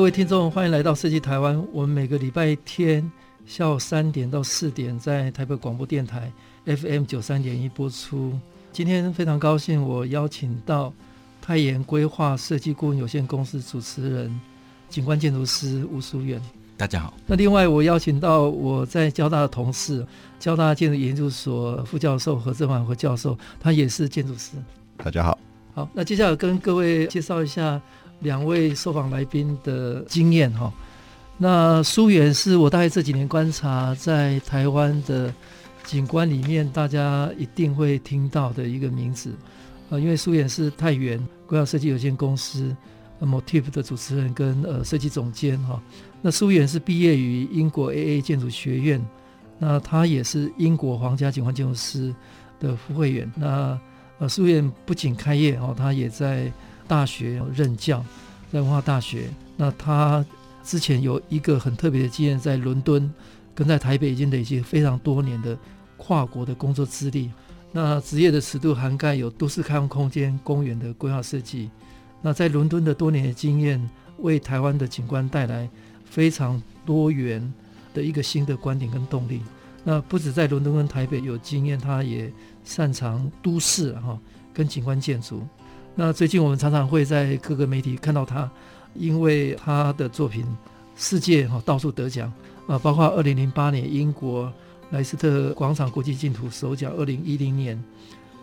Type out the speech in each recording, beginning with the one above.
各位听众，欢迎来到设计台湾。我们每个礼拜天下午三点到四点，在台北广播电台 FM 九三点一播出。今天非常高兴，我邀请到泰妍规划设计顾问有限公司主持人、景观建筑师吴淑远。大家好。那另外，我邀请到我在交大的同事，交大建筑研究所副教授何政寰何教授，他也是建筑师。大家好。好，那接下来跟各位介绍一下两位受访来宾的经验哈。那苏远是我大概这几年观察在台湾的。景观里面，大家一定会听到的一个名字，呃，因为苏远是泰妍规划设计有限公司 Motif 的主持人跟呃设计总监哈。那苏远是毕业于英国 AA 建筑学院，那他也是英国皇家景观建筑师的副会员。那呃，苏远不仅开业哦，他也在大学任教，在文化大学。那他之前有一个很特别的经验，在伦敦。跟在台北已经累积非常多年的跨国的工作资历，那职业的尺度涵盖有都市开放空间、公园的规划设计。那在伦敦的多年的经验，为台湾的景观带来非常多元的一个新的观点跟动力。那不止在伦敦跟台北有经验，他也擅长都市哈跟景观建筑。那最近我们常常会在各个媒体看到他，因为他的作品世界哈到处得奖。啊，包括二零零八年英国莱斯特广场国际竞图首奖，二零一零年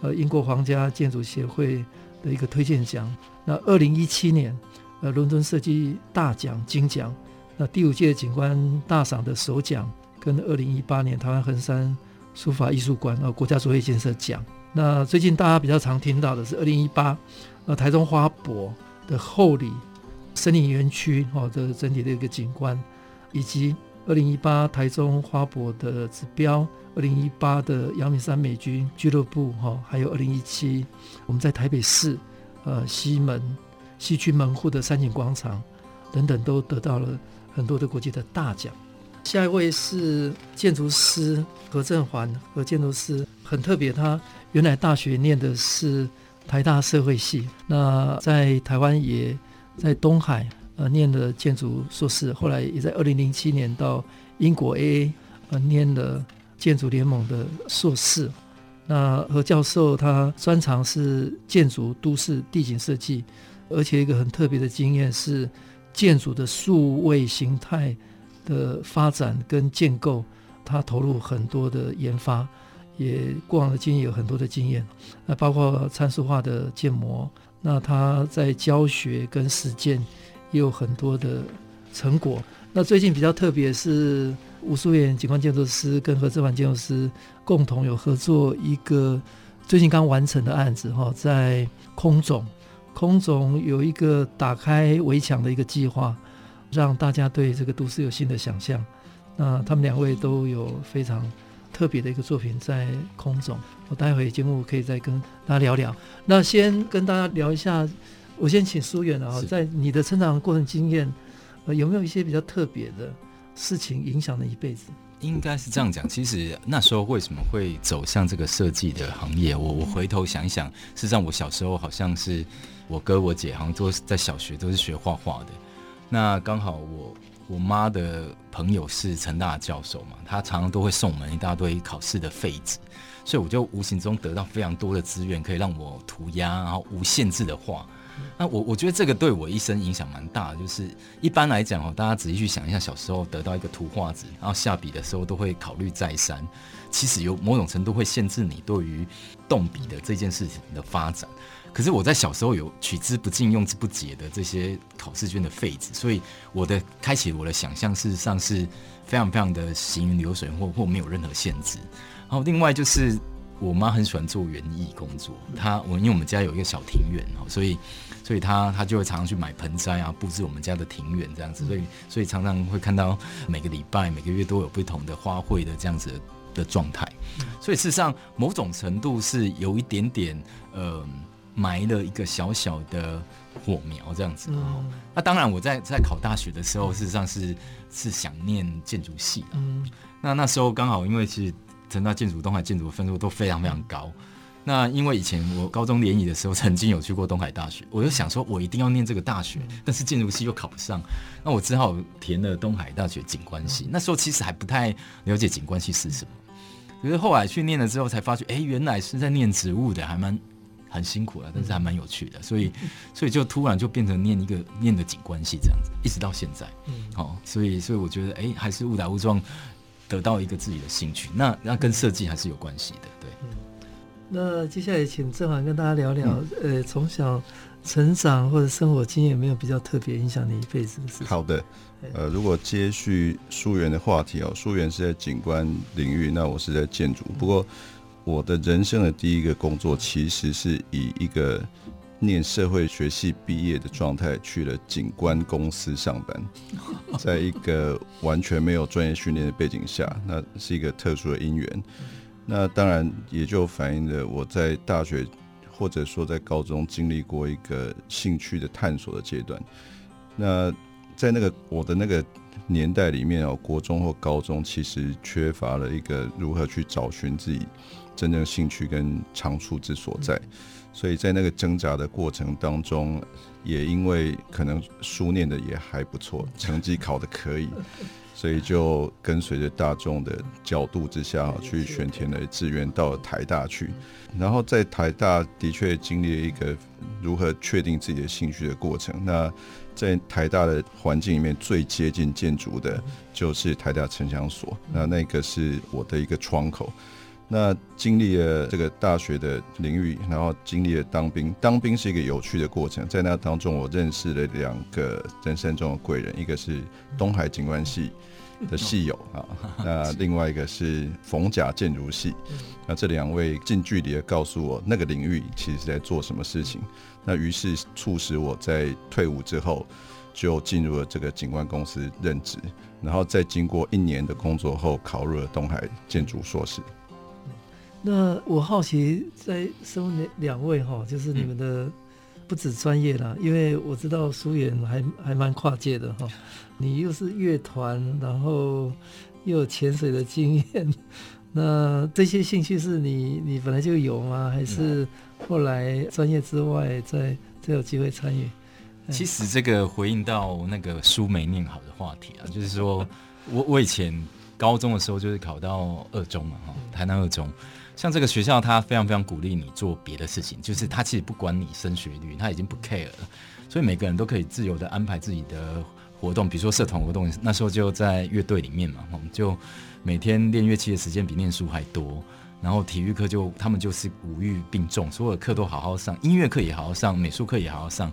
呃英国皇家建筑协会的一个推荐奖，那二零一七年呃伦敦设计大奖金奖，那第五届景观大赏的首奖，跟二零一八年台湾横山书法艺术馆呃国家卓越建设奖。那最近大家比较常听到的是二零一八呃台中花博的后里森林园区哦的整体的一个景观，以及。二零一八台中花博的指标，二零一八的阳明山美军俱乐部，哈，还有二零一七我们在台北市，呃西门西区门户的山景广场等等，都得到了很多的国际的大奖。下一位是建筑师何振环，何建筑师很特别，他原来大学念的是台大社会系，那在台湾也在东海。呃，念的建筑硕士，后来也在二零零七年到英国 AA 呃念了建筑联盟的硕士。那何教授他专长是建筑、都市、地景设计，而且一个很特别的经验是建筑的数位形态的发展跟建构，他投入很多的研发，也过往的经验有很多的经验，那包括参数化的建模。那他在教学跟实践。也有很多的成果。那最近比较特别是吴书远景观建筑师跟何志凡建筑师共同有合作一个最近刚完成的案子哈，在空总，空总有一个打开围墙的一个计划，让大家对这个都市有新的想象。那他们两位都有非常特别的一个作品在空中，我待会节目可以再跟大家聊聊。那先跟大家聊一下。我先请苏远啊，在你的成长过程经验，呃，有没有一些比较特别的事情影响了一辈子？应该是这样讲。其实那时候为什么会走向这个设计的行业？我我回头想一想，事实上我小时候好像是我哥我姐好像都是在小学都是学画画的。那刚好我我妈的朋友是成大教授嘛，他常常都会送我们一大堆考试的废纸，所以我就无形中得到非常多的资源，可以让我涂鸦，然后无限制的画。那我我觉得这个对我一生影响蛮大的，就是一般来讲哦，大家仔细去想一下，小时候得到一个图画纸，然后下笔的时候都会考虑再三，其实有某种程度会限制你对于动笔的这件事情的发展。可是我在小时候有取之不尽、用之不竭的这些考试卷的废纸，所以我的开启我的想象，事实上是非常非常的行云流水，或或没有任何限制。然后另外就是。我妈很喜欢做园艺工作，她我因为我们家有一个小庭院哦，所以所以她她就会常常去买盆栽啊，布置我们家的庭院这样子，所以所以常常会看到每个礼拜每个月都有不同的花卉的这样子的状态，所以事实上某种程度是有一点点呃埋了一个小小的火苗这样子。那当然我在在考大学的时候，事实上是是想念建筑系的，那那时候刚好因为其实。成大建筑、东海建筑的分数都非常非常高。那因为以前我高中联谊的时候，曾经有去过东海大学，我就想说，我一定要念这个大学，但是建筑系又考不上，那我只好填了东海大学景观系。那时候其实还不太了解景观系是什么，可是后来去念了之后，才发觉，哎，原来是在念植物的，还蛮很辛苦了，但是还蛮有趣的。所以，所以就突然就变成念一个念的景观系这样子，一直到现在。嗯好，所以，所以我觉得，哎，还是误打误撞。得到一个自己的兴趣，那那跟设计还是有关系的，对。嗯，那接下来请郑环跟大家聊聊，嗯、呃，从小成长或者生活经验有没有比较特别影响你一辈子的事情？好的，呃，如果接续书源的话题哦，书源是在景观领域，那我是在建筑。不过我的人生的第一个工作其实是以一个。念社会学系毕业的状态去了景观公司上班，在一个完全没有专业训练的背景下，那是一个特殊的因缘。那当然也就反映了我在大学或者说在高中经历过一个兴趣的探索的阶段。那在那个我的那个年代里面哦，国中或高中其实缺乏了一个如何去找寻自己真正兴趣跟长处之所在。所以在那个挣扎的过程当中，也因为可能书念的也还不错，成绩考的可以，所以就跟随着大众的角度之下去选填了志愿到了台大去。然后在台大的确经历了一个如何确定自己的兴趣的过程。那在台大的环境里面，最接近建筑的就是台大城乡所，那那个是我的一个窗口。那经历了这个大学的领域，然后经历了当兵。当兵是一个有趣的过程，在那当中，我认识了两个人生中的贵人，一个是东海景观系的系友啊，那另外一个是逢甲建筑系。那这两位近距离的告诉我，那个领域其实是在做什么事情。那于是促使我在退伍之后，就进入了这个景观公司任职，然后在经过一年的工作后，考入了东海建筑硕士。那我好奇，在身为两位哈，就是你们的不止专业啦，因为我知道书原还还蛮跨界的哈，你又是乐团，然后又有潜水的经验，那这些兴趣是你你本来就有吗？还是后来专业之外再再有机会参与？其实这个回应到那个书没念好的话题啊，就是说我我以前高中的时候就是考到二中嘛哈，台南二中。像这个学校，他非常非常鼓励你做别的事情，就是他其实不管你升学率，他已经不 care 了，所以每个人都可以自由的安排自己的活动，比如说社团活动，那时候就在乐队里面嘛，我们就每天练乐器的时间比念书还多，然后体育课就他们就是五育并重，所有的课都好好上，音乐课也好好上，美术课也好好上，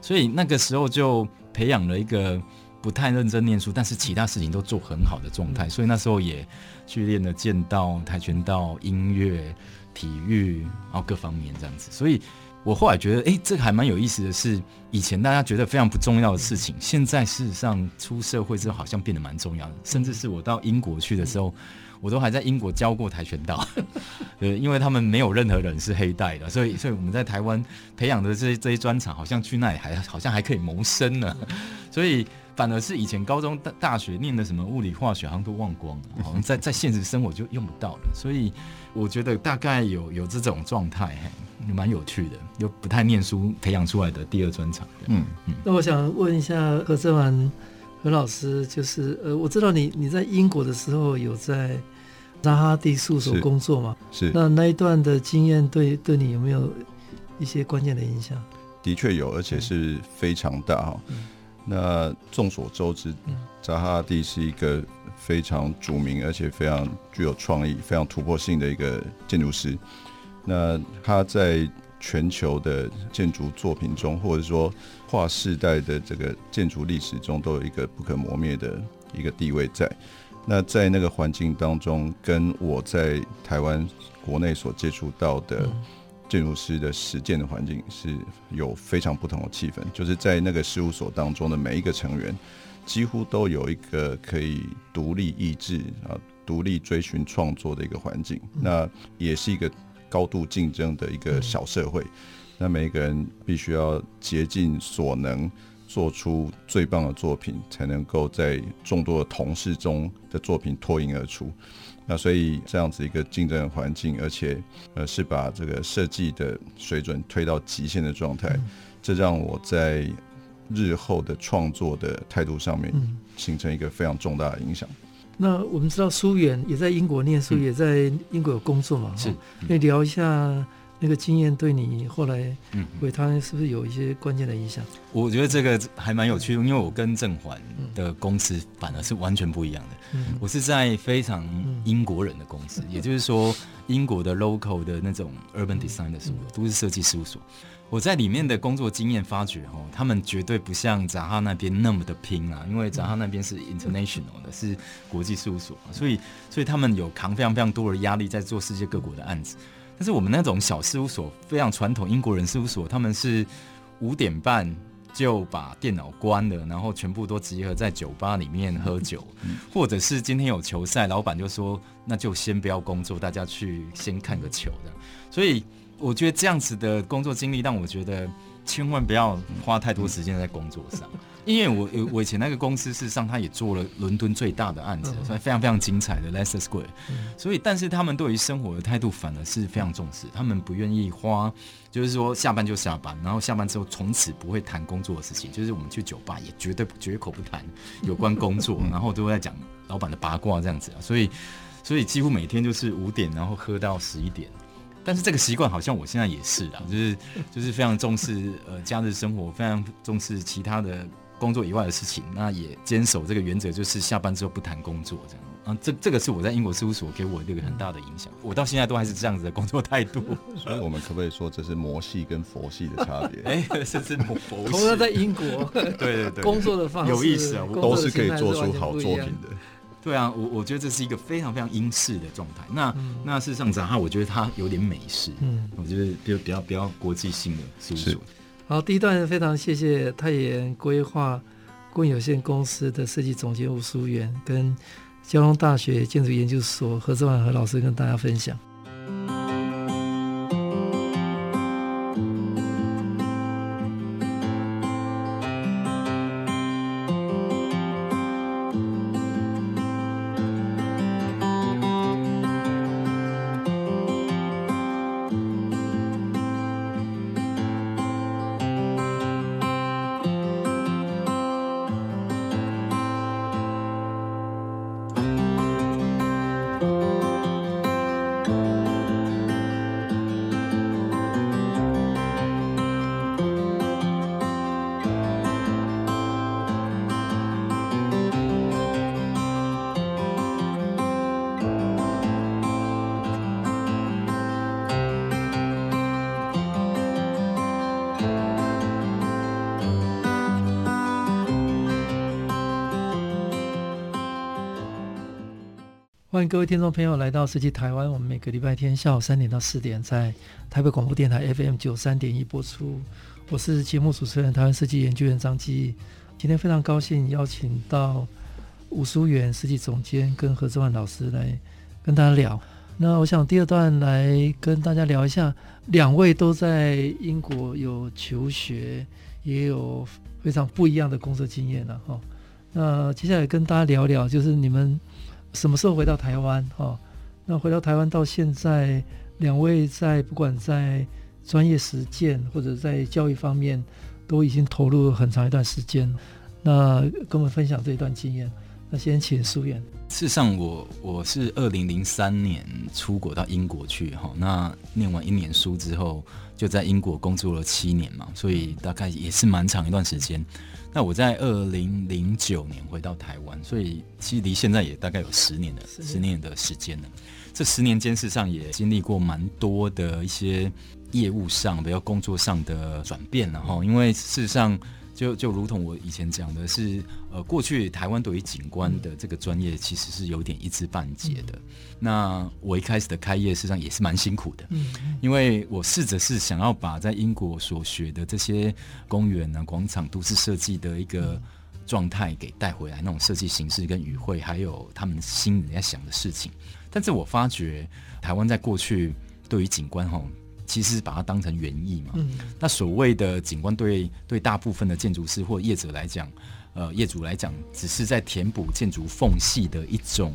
所以那个时候就培养了一个。不太认真念书，但是其他事情都做很好的状态，所以那时候也去练了剑道、跆拳道、音乐、体育，然后各方面这样子。所以我后来觉得，哎、欸，这个还蛮有意思的是，以前大家觉得非常不重要的事情，现在事实上出社会之后好像变得蛮重要的。甚至是我到英国去的时候，我都还在英国教过跆拳道，对，因为他们没有任何人是黑带的，所以，所以我们在台湾培养的这些这些专长，好像去那里还好像还可以谋生呢，所以。反而是以前高中、大大学念的什么物理、化学，好像都忘光了，好像在在现实生活就用不到了。所以我觉得大概有有这种状态，蛮有趣的，又不太念书培养出来的第二专长。嗯嗯。那我想问一下何正焕何老师，就是呃，我知道你你在英国的时候有在扎哈蒂事务所工作嘛？是。那那一段的经验对对你有没有一些关键的影响？的确有，而且是非常大哈。嗯那众所周知，扎哈蒂是一个非常著名而且非常具有创意、非常突破性的一个建筑师。那他在全球的建筑作品中，或者说跨世代的这个建筑历史中，都有一个不可磨灭的一个地位在。那在那个环境当中，跟我在台湾国内所接触到的建筑师的实践的环境是有非常不同的气氛。就是在那个事务所当中的每一个成员，几乎都有一个可以独立意志啊、独立追寻创作的一个环境。那也是一个高度竞争的一个小社会。那每一个人必须要竭尽所能。做出最棒的作品，才能够在众多的同事中的作品脱颖而出。那所以这样子一个竞争的环境，而且呃是把这个设计的水准推到极限的状态，这让我在日后的创作的态度上面形成一个非常重大的影响。那我们知道苏远也在英国念书，也在英国有工作嘛？是，可以聊一下。那个经验对你后来回台湾是不是有一些关键的影响？我觉得这个还蛮有趣的，因为我跟正环的公司反而是完全不一样的。我是在非常英国人的公司，也就是说英国的 local 的那种 urban design 的事务所，都市设计事务所。我在里面的工作经验发觉，哦，他们绝对不像扎哈那边那么的拼啊，因为扎哈那边是 international 的，是国际事务所，所以所以他们有扛非常非常多的压力，在做世界各国的案子。但是我们那种小事务所，非常传统英国人事务所，他们是五点半就把电脑关了，然后全部都集合在酒吧里面喝酒，或者是今天有球赛，老板就说那就先不要工作，大家去先看个球的。所以我觉得这样子的工作经历让我觉得千万不要花太多时间在工作上。因为我我以前那个公司，事实上他也做了伦敦最大的案子，所以非常非常精彩的 Leicester Square。所以，但是他们对于生活的态度反而是非常重视，他们不愿意花，就是说下班就下班，然后下班之后从此不会谈工作的事情。就是我们去酒吧也绝对绝口不谈有关工作，然后都会在讲老板的八卦这样子啊。所以，所以几乎每天就是五点，然后喝到十一点。但是这个习惯好像我现在也是啊，就是就是非常重视呃假日生活，非常重视其他的。工作以外的事情，那也坚守这个原则，就是下班之后不谈工作这样啊。这这个是我在英国事务所给我这个很大的影响，我到现在都还是这样子的工作态度。所以我们可不可以说这是魔系跟佛系的差别？哎、欸，甚至佛系。同样在英国，对对对，工作的方式有意思啊，都是可以做出好作品的。对啊，我我觉得这是一个非常非常英式的状态。那、嗯、那事实上，讲哈，我觉得它有点美式。嗯，我觉得比较比较比较国际性的事务所。好，第一段非常谢谢太原规划顾问有限公司的设计总监吴淑媛，跟交通大学建筑研究所何志万何老师跟大家分享。各位听众朋友来到设计台湾。我们每个礼拜天下午三点到四点在台北广播电台 FM 九三点一播出。我是节目主持人台湾设计研究员张基。今天非常高兴邀请到吴书远设计总监跟何志万老师来跟大家聊。那我想第二段来跟大家聊一下，两位都在英国有求学，也有非常不一样的工作经验了哈。那接下来跟大家聊聊，就是你们。什么时候回到台湾？哈，那回到台湾到现在，两位在不管在专业实践或者在教育方面，都已经投入了很长一段时间。那跟我们分享这一段经验。那先请书远。事实上我，我我是二零零三年出国到英国去，哈，那念完一年书之后，就在英国工作了七年嘛，所以大概也是蛮长一段时间。那我在二零零九年回到台湾，所以其实离现在也大概有十年了十年的时间了。这十年间，事实上也经历过蛮多的一些业务上，比较工作上的转变了哈。因为事实上，就就如同我以前讲的是，呃，过去台湾对于景观的这个专业其实是有点一知半解的。嗯、那我一开始的开业实际上也是蛮辛苦的，嗯，因为我试着是想要把在英国所学的这些公园啊、广场、都市设计的一个状态给带回来，那种设计形式跟语汇，还有他们心里在想的事情。但是我发觉台湾在过去对于景观哈。其实把它当成园艺嘛，嗯、那所谓的景观对对大部分的建筑师或业者来讲，呃，业主来讲，只是在填补建筑缝隙的一种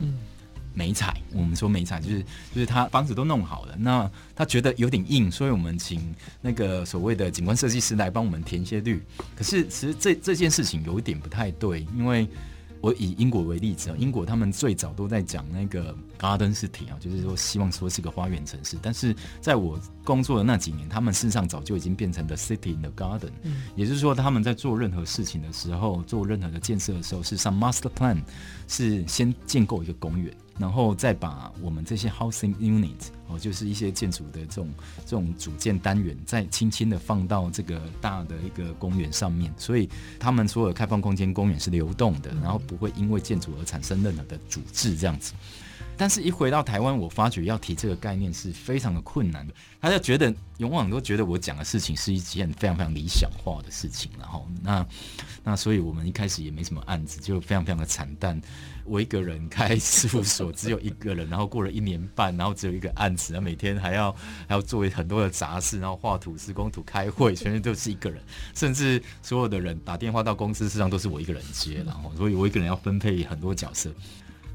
美彩。嗯、我们说美彩就是就是他房子都弄好了，那他觉得有点硬，所以我们请那个所谓的景观设计师来帮我们填一些绿。可是其实这这件事情有一点不太对，因为。我以英国为例子啊，英国他们最早都在讲那个 Garden City 啊，就是说希望说是个花园城市。但是在我工作的那几年，他们事实上早就已经变成 The City in the Garden，嗯，也就是说他们在做任何事情的时候，做任何的建设的时候，事实上 Master Plan 是先建构一个公园。然后再把我们这些 housing unit 哦，就是一些建筑的这种这种组件单元，再轻轻的放到这个大的一个公园上面，所以他们所有开放空间公园是流动的，然后不会因为建筑而产生任何的阻滞这样子。但是，一回到台湾，我发觉要提这个概念是非常的困难的。他就觉得，往往都觉得我讲的事情是一件非常非常理想化的事情，然后那那，所以我们一开始也没什么案子，就非常非常的惨淡。我一个人开事务所，只有一个人，然后过了一年半，然后只有一个案子，然后每天还要还要做很多的杂事，然后画图、施工图、开会，全都是一个人，甚至所有的人打电话到公司，实际上都是我一个人接，然后所以我一个人要分配很多角色。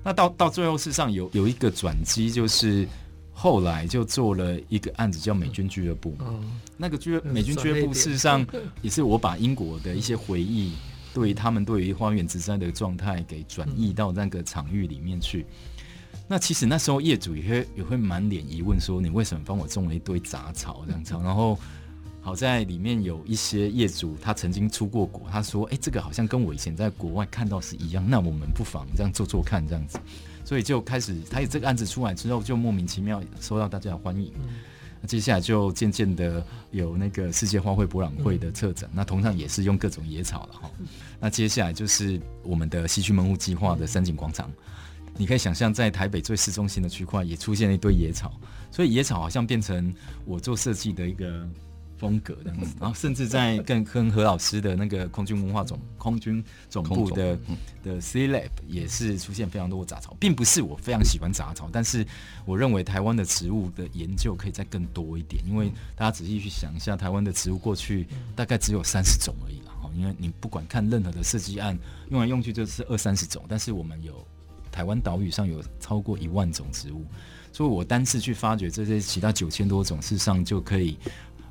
那到到最后，事实上有有一个转机，就是后来就做了一个案子，叫美军俱乐部。嗯、那个俱美军俱乐部，事实上 也是我把英国的一些回忆，对于他们对于花园植栽的状态，给转移到那个场域里面去。嗯、那其实那时候业主也会也会满脸疑问，说你为什么帮我种了一堆杂草这样子？然后。好在里面有一些业主，他曾经出过国，他说：“哎、欸，这个好像跟我以前在国外看到是一样，那我们不妨这样做做看，这样子。”所以就开始，他有这个案子出来之后，就莫名其妙受到大家的欢迎。嗯、那接下来就渐渐的有那个世界花卉博览会的策展，嗯、那同样也是用各种野草了哈。嗯、那接下来就是我们的西区门户计划的三景广场，嗯、你可以想象，在台北最市中心的区块也出现了一堆野草，所以野草好像变成我做设计的一个。风格这样子，然后甚至在 跟跟何老师的那个空军文化总空军总部的的 C Lab 也是出现非常多的杂草，并不是我非常喜欢杂草，但是我认为台湾的植物的研究可以再更多一点，因为大家仔细去想一下，台湾的植物过去大概只有三十种而已了哈，因为你不管看任何的设计案，用来用去就是二三十种，但是我们有台湾岛屿上有超过一万种植物，所以我单次去发掘这些其他九千多种，事实上就可以。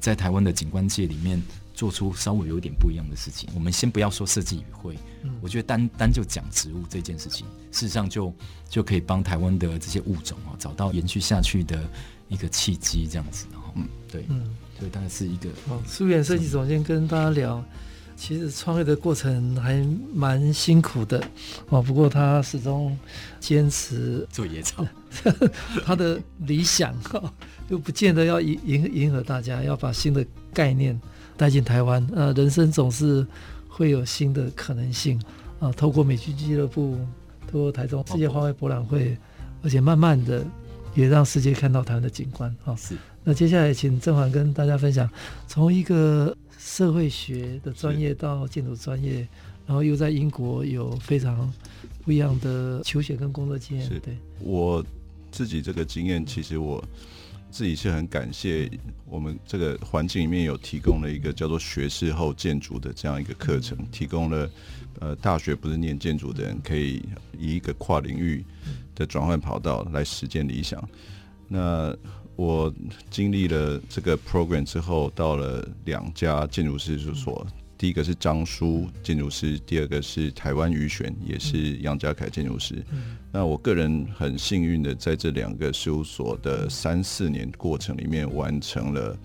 在台湾的景观界里面，做出稍微有点不一样的事情。我们先不要说设计与会，嗯、我觉得单单就讲植物这件事情，事实上就就可以帮台湾的这些物种哦找到延续下去的一个契机，这样子。嗯，对，嗯，所以大概是一个。好，素远设计总监跟大家聊，其实创业的过程还蛮辛苦的哦。不过他始终坚持做野草，他的理想就不见得要迎迎迎合大家，要把新的概念带进台湾。呃，人生总是会有新的可能性啊。透过美军俱乐部，透过台中世界花卉博览会，而且慢慢的也让世界看到台湾的景观啊。是。那接下来请郑环跟大家分享，从一个社会学的专业到建筑专业，然后又在英国有非常不一样的求学跟工作经验。是对我自己这个经验，其实我。自己是很感谢我们这个环境里面有提供了一个叫做学士后建筑的这样一个课程，提供了呃大学不是念建筑的人可以以一个跨领域的转换跑道来实践理想。那我经历了这个 program 之后，到了两家建筑师事务所。第一个是张叔建筑师，第二个是台湾鱼选，也是杨家凯建筑师。嗯、那我个人很幸运的，在这两个事务所的三四年过程里面，完成了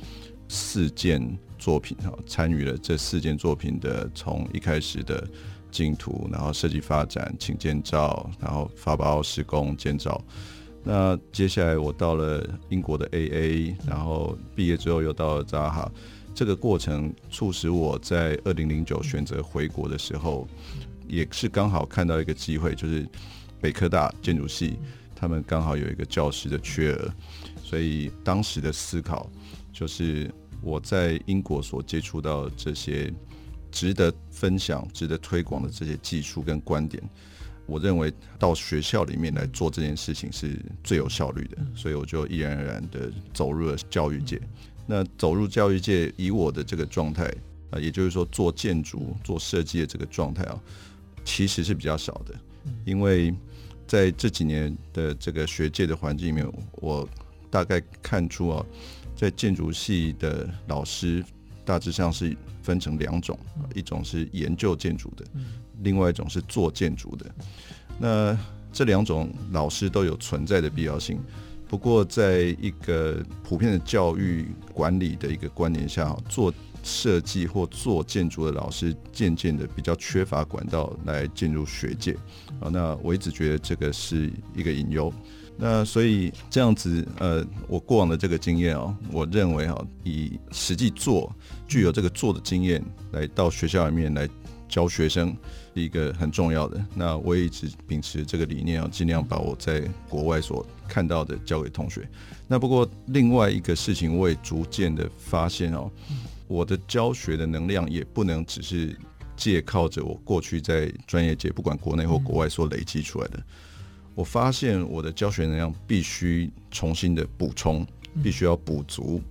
四件作品哈，参与了这四件作品的从一开始的竞图，然后设计发展，请建造，然后发包施工建造。那接下来我到了英国的 AA，然后毕业之后又到了扎哈。这个过程促使我在二零零九选择回国的时候，也是刚好看到一个机会，就是北科大建筑系他们刚好有一个教师的缺额，所以当时的思考就是我在英国所接触到这些值得分享、值得推广的这些技术跟观点，我认为到学校里面来做这件事情是最有效率的，所以我就毅然而然的走入了教育界。那走入教育界，以我的这个状态啊，也就是说做建筑、做设计的这个状态啊，其实是比较少的。因为在这几年的这个学界的环境里面，我大概看出啊，在建筑系的老师大致上是分成两种，一种是研究建筑的，另外一种是做建筑的。那这两种老师都有存在的必要性。不过，在一个普遍的教育管理的一个观念下，做设计或做建筑的老师渐渐的比较缺乏管道来进入学界啊。那我一直觉得这个是一个隐忧。那所以这样子，呃，我过往的这个经验啊，我认为哈，以实际做具有这个做的经验来到学校里面来教学生。一个很重要的，那我也一直秉持这个理念，要尽量把我在国外所看到的教给同学。那不过另外一个事情，我也逐渐的发现哦，我的教学的能量也不能只是借靠着我过去在专业界，不管国内或国外所累积出来的。我发现我的教学能量必须重新的补充，必须要补足，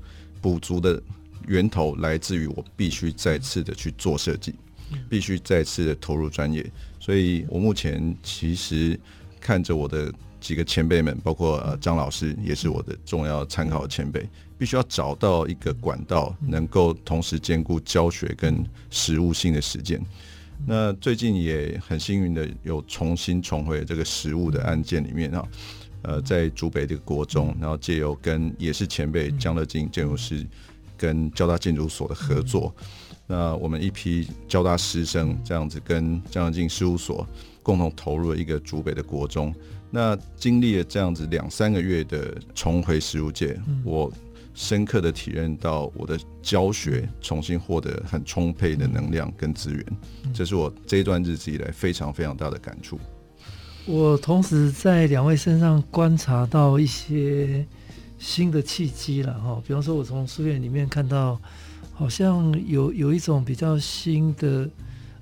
补足的源头来自于我必须再次的去做设计。必须再次的投入专业，所以我目前其实看着我的几个前辈们，包括呃张老师，也是我的重要参考的前辈，必须要找到一个管道，能够同时兼顾教学跟实务性的实践。那最近也很幸运的有重新重回这个实务的案件里面啊，呃，在竹北这个国中，然后借由跟也是前辈江乐进建筑师跟交大建筑所的合作。那我们一批交大师生这样子跟江乐进事务所共同投入了一个竹北的国中。那经历了这样子两三个月的重回实务界，我深刻的体验到我的教学重新获得很充沛的能量跟资源，这是我这一段日子以来非常非常大的感触。我同时在两位身上观察到一些新的契机了哈，比方说，我从书院里面看到。好像有有一种比较新的，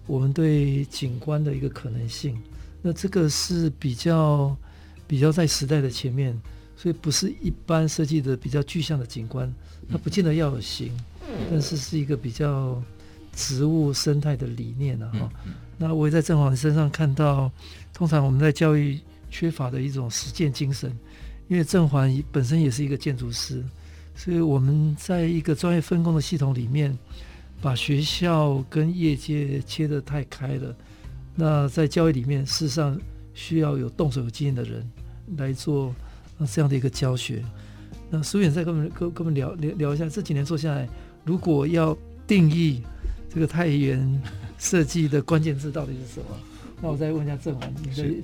我们对景观的一个可能性。那这个是比较比较在时代的前面，所以不是一般设计的比较具象的景观，它不见得要有形，但是是一个比较植物生态的理念啊。哈，那我也在郑桓身上看到，通常我们在教育缺乏的一种实践精神，因为郑环本身也是一个建筑师。所以我们在一个专业分工的系统里面，把学校跟业界切得太开了。那在教育里面，事实上需要有动手有经验的人来做这样的一个教学。那苏远再跟我们跟跟我们聊聊聊一下，这几年做下来，如果要定义这个太原设计的关键字到底是什么？那我再问一下郑文，你的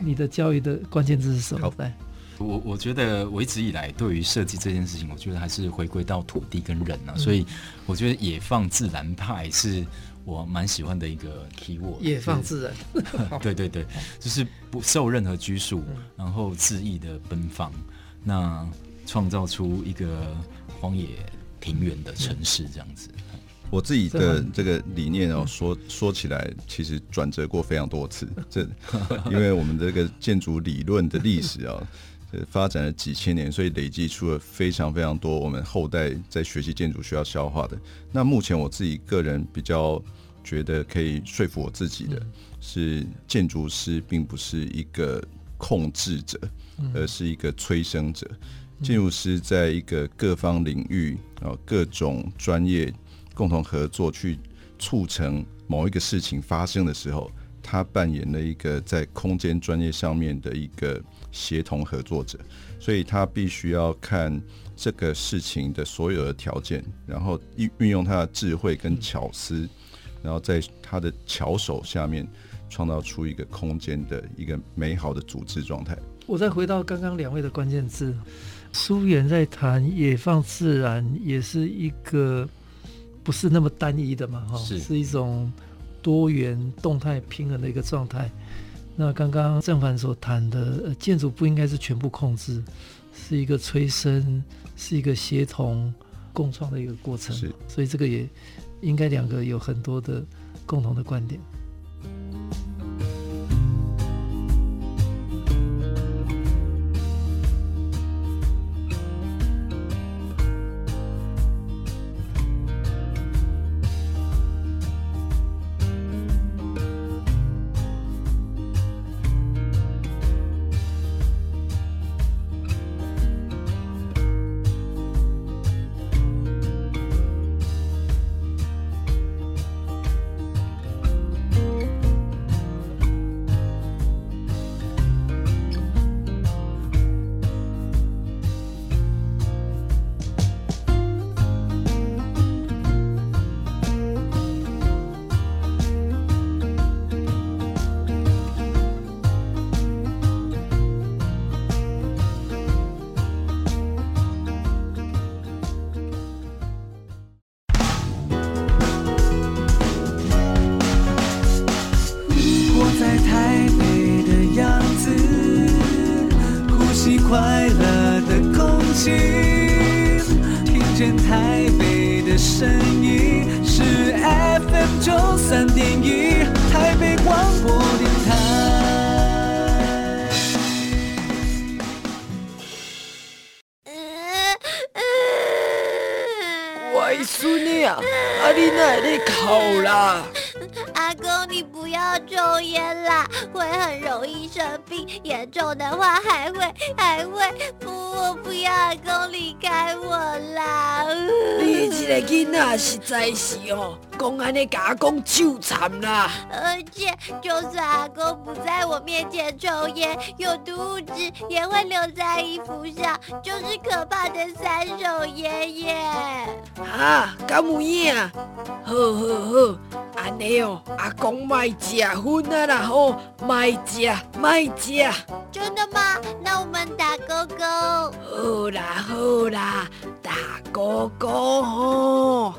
你的教育的关键字是什么？来。我我觉得我一直以来对于设计这件事情，我觉得还是回归到土地跟人啊，所以我觉得野放自然派是我蛮喜欢的一个 keyword。野放自然，对对对，就是不受任何拘束，然后恣意的奔放，那创造出一个荒野平原的城市这样子。我自己的这个理念哦，说说起来其实转折过非常多次，这 因为我们这个建筑理论的历史啊。发展了几千年，所以累积出了非常非常多我们后代在学习建筑需要消化的。那目前我自己个人比较觉得可以说服我自己的是，建筑师并不是一个控制者，而是一个催生者。建筑师在一个各方领域啊，各种专业共同合作去促成某一个事情发生的时候，他扮演了一个在空间专业上面的一个。协同合作者，所以他必须要看这个事情的所有的条件，然后运运用他的智慧跟巧思，然后在他的巧手下面创造出一个空间的一个美好的组织状态。我再回到刚刚两位的关键字，苏远在谈野放自然，也是一个不是那么单一的嘛，哈，是是一种多元动态平衡的一个状态。那刚刚正凡所谈的，呃，建筑不应该是全部控制，是一个催生，是一个协同共创的一个过程。是，所以这个也应该两个有很多的共同的观点。hago 实在是哦，公安的阿公就惨啦。而且，就算阿公不在我面前抽烟，有毒物质也会留在衣服上，就是可怕的三手烟耶。啊，敢有影啊？好好好，安尼哦，阿公卖食薰啊啦吼，卖食卖食。真的吗？那我们打勾勾。好啦好啦，打勾勾吼。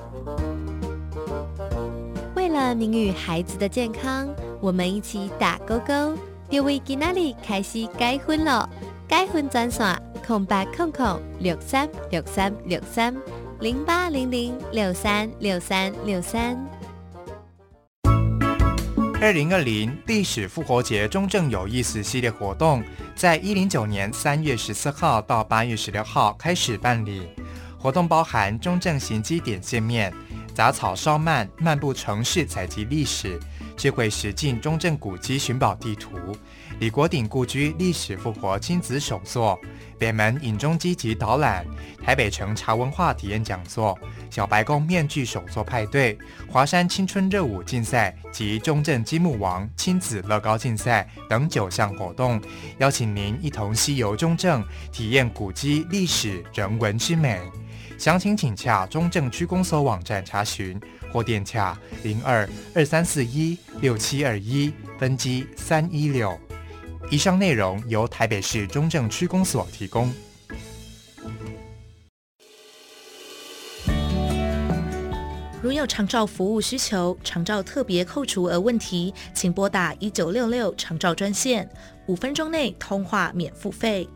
为了您与孩子的健康，我们一起打勾勾。就为今仔日开始改婚了，改婚专线空八空空六三六三六三零八零零六三六三六三。二零二零历史复活节中正有意思系列活动，在一零九年三月十四号到八月十六号开始办理。活动包含中正行基点见面。杂草烧漫，漫步城市，采集历史；智慧实境中正古迹寻宝地图；李国鼎故居历史复活亲子手作；北门影踪迹及导览；台北城茶文化体验讲座；小白宫面具手作派对；华山青春热舞竞赛及中正积木王亲子乐高竞赛等九项活动，邀请您一同西游中正，体验古迹历史人文之美。详情请洽中正区公所网站查询，或电洽零二二三四一六七二一分机三一六。以上内容由台北市中正区公所提供。长照服务需求、长照特别扣除额问题，请拨打一九六六长照专线，五分钟内通话免付费。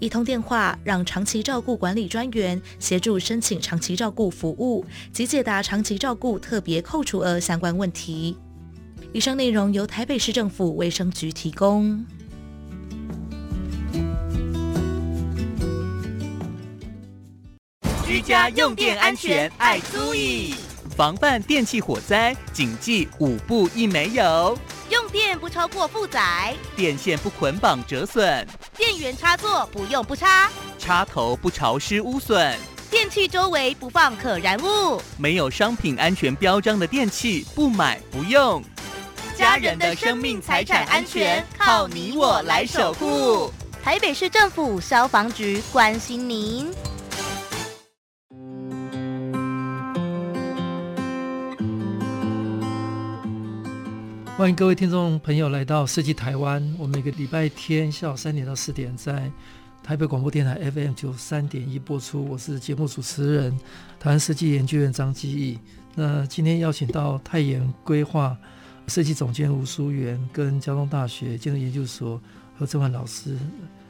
一通电话，让长期照顾管理专员协助申请长期照顾服务及解答长期照顾特别扣除额相关问题。以上内容由台北市政府卫生局提供。居家用电安全爱注意，防范电器火灾，谨记五步一没有。用电不超过负载，电线不捆绑折损，电源插座不用不插，插头不潮湿污损，电器周围不放可燃物，没有商品安全标章的电器不买不用。家人的生命财产安全靠你我来守护。台北市政府消防局关心您。欢迎各位听众朋友来到设计台湾。我们每个礼拜天下午三点到四点在台北广播电台 FM 九三点一播出。我是节目主持人，台湾设计研究院张基义。那今天邀请到泰研规划设计总监吴书媛，跟交通大学建筑研究所何政寰老师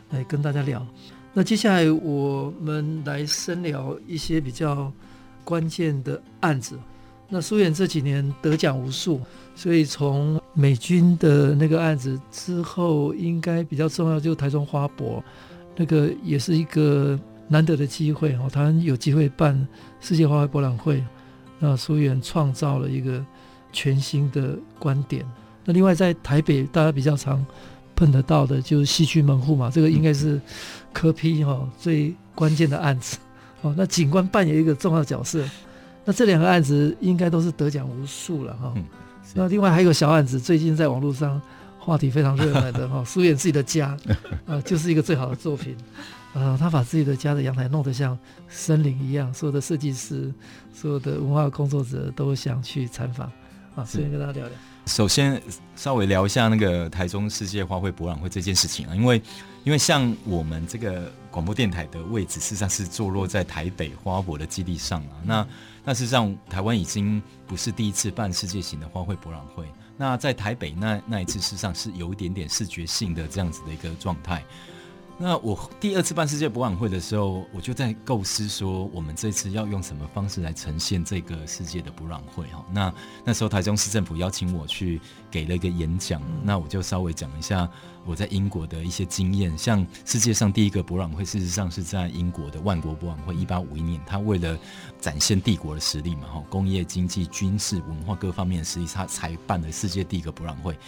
来跟大家聊。那接下来我们来深聊一些比较关键的案子。那书原这几年得奖无数，所以从美军的那个案子之后，应该比较重要就是台中花博，那个也是一个难得的机会哦。台湾有机会办世界花卉博览会，那苏远创造了一个全新的观点。那另外在台北，大家比较常碰得到的就是西区门户嘛，这个应该是科批哈最关键的案子哦。那警官扮演一个重要角色。那这两个案子应该都是得奖无数了哈。那另外还有个小案子，最近在网络上话题非常热门的哈，书原自己的家，呃，就是一个最好的作品。呃，他把自己的家的阳台弄得像森林一样，所有的设计师、所有的文化工作者都想去参访。啊，顺便跟大家聊聊。首先稍微聊一下那个台中世界花卉博览会这件事情啊，因为因为像我们这个广播电台的位置，事实上是坐落在台北花博的基地上啊，那。那事实上，台湾已经不是第一次办世界型的花卉博览会。那在台北那那一次，事实上是有一点点视觉性的这样子的一个状态。那我第二次办世界博览会的时候，我就在构思说，我们这次要用什么方式来呈现这个世界的博览会哈。那那时候台中市政府邀请我去给了一个演讲，那我就稍微讲一下我在英国的一些经验。像世界上第一个博览会，事实上是在英国的万国博览会，一八五一年，他为了展现帝国的实力嘛，哈，工业、经济、军事、文化各方面的实力，他才办了世界第一个博览会。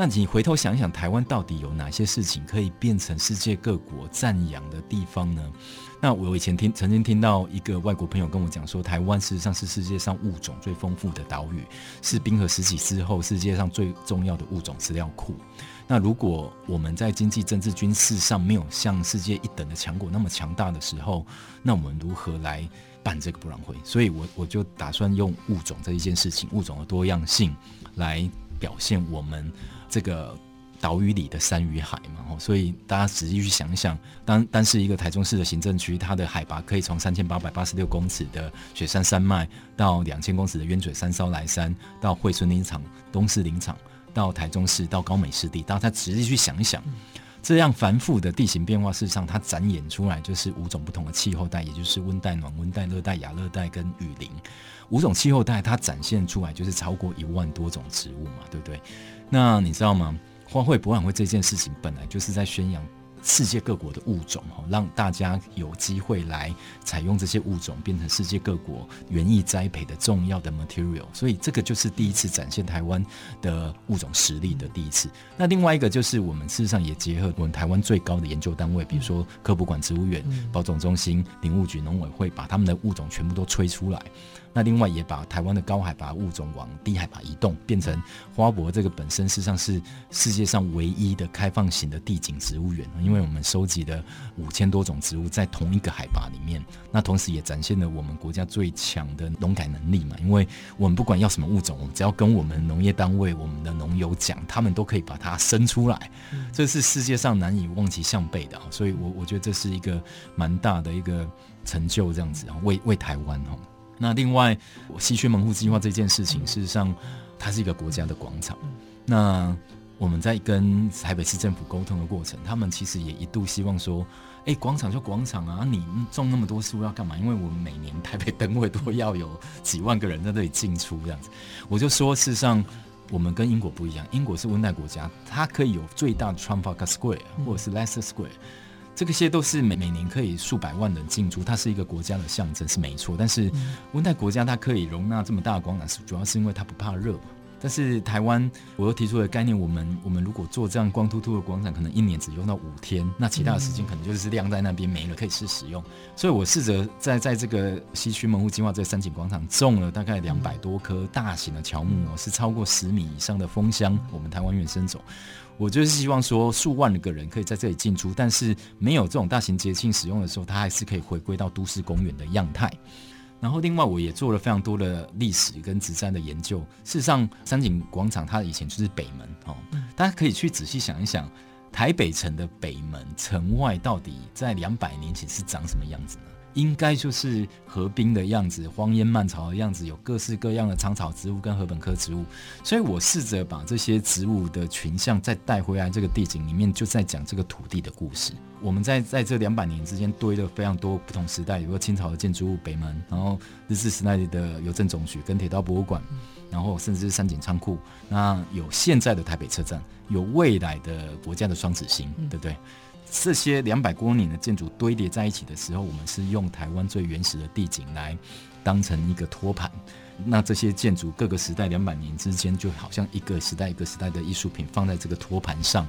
那你回头想想，台湾到底有哪些事情可以变成世界各国赞扬的地方呢？那我以前听曾经听到一个外国朋友跟我讲说，台湾事实上是世界上物种最丰富的岛屿，是冰河时期之后世界上最重要的物种资料库。那如果我们在经济、政治、军事上没有像世界一等的强国那么强大的时候，那我们如何来办这个博览会？所以我我就打算用物种这一件事情，物种的多样性来表现我们。这个岛屿里的山与海嘛，所以大家仔细去想一想，单单是一个台中市的行政区，它的海拔可以从三千八百八十六公尺的雪山山脉，到两千公尺的鸢嘴山烧来山，到惠春林场、东势林场，到台中市，到高美湿地，大家仔细去想一想，这样繁复的地形变化，事实上它展演出来就是五种不同的气候带，也就是温带、暖温带、热带、亚热带跟雨林。五种气候带，它展现出来就是超过一万多种植物嘛，对不对？那你知道吗？花卉博览会这件事情本来就是在宣扬世界各国的物种，哈，让大家有机会来采用这些物种，变成世界各国园艺栽培的重要的 material。所以这个就是第一次展现台湾的物种实力的第一次。那另外一个就是我们事实上也结合我们台湾最高的研究单位，比如说科博馆、植物园、保种中心、林务局、农委会，把他们的物种全部都吹出来。那另外也把台湾的高海拔物种往低海拔移动，变成花博这个本身事实上是世界上唯一的开放型的地景植物园，因为我们收集的五千多种植物在同一个海拔里面，那同时也展现了我们国家最强的农改能力嘛，因为我们不管要什么物种，我们只要跟我们农业单位、我们的农友讲，他们都可以把它生出来，这是世界上难以望其项背的，所以我我觉得这是一个蛮大的一个成就，这样子为为台湾哈。那另外，西区门户计划这件事情，事实上它是一个国家的广场。那我们在跟台北市政府沟通的过程，他们其实也一度希望说，哎，广场就广场啊，你种那么多树要干嘛？因为我们每年台北灯会都要有几万个人在这里进出这样子。我就说，事实上我们跟英国不一样，英国是温带国家，它可以有最大的 Trafalgar Square 或者是 Leicester Square。这个些都是每每年可以数百万人进驻，它是一个国家的象征，是没错。但是温带国家它可以容纳这么大的广场，是主要是因为它不怕热。但是台湾，我又提出了概念，我们我们如果做这样光秃秃的广场，可能一年只用到五天，那其他的时间可能就是晾在那边没了，可以试使用。所以我试着在在这个西区门户计划这个山景广场种了大概两百多棵大型的乔木哦，是超过十米以上的枫香，我们台湾原生种。我就是希望说，数万个人可以在这里进出，但是没有这种大型节庆使用的时候，它还是可以回归到都市公园的样态。然后，另外我也做了非常多的历史跟植栽的研究。事实上，山景广场它以前就是北门哦，大家可以去仔细想一想，台北城的北门城外到底在两百年前是长什么样子呢？应该就是河滨的样子，荒烟蔓草的样子，有各式各样的长草植物跟禾本科植物。所以我试着把这些植物的群像再带回来这个地景里面，就在讲这个土地的故事。我们在在这两百年之间堆了非常多不同时代，比如说清朝的建筑物北门，然后日治时代的邮政总局跟铁道博物馆，然后甚至是三井仓库。那有现在的台北车站，有未来的国家的双子星，对不对？这些两百多年的建筑堆叠在一起的时候，我们是用台湾最原始的地景来当成一个托盘。那这些建筑各个时代两百年之间，就好像一个时代一个时代的艺术品放在这个托盘上。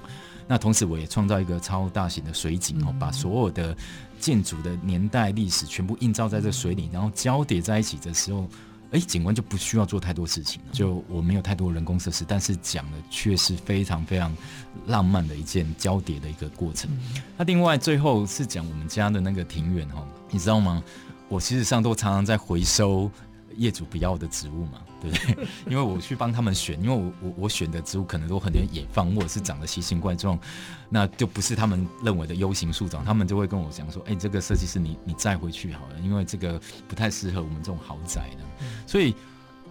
那同时，我也创造一个超大型的水景哦，把所有的建筑的年代历史全部映照在这水里，然后交叠在一起的时候。哎，景观就不需要做太多事情了，就我没有太多人工设施，但是讲的却是非常非常浪漫的一件交叠的一个过程。那另外最后是讲我们家的那个庭院哈，你知道吗？我其实上都常常在回收业主不要的植物嘛。对不对？因为我去帮他们选，因为我我我选的植物可能都很多野放，或者是长得奇形怪状，那就不是他们认为的 U 型树种，他们就会跟我讲说：“哎，这个设计师你你再回去好了，因为这个不太适合我们这种豪宅的。”所以，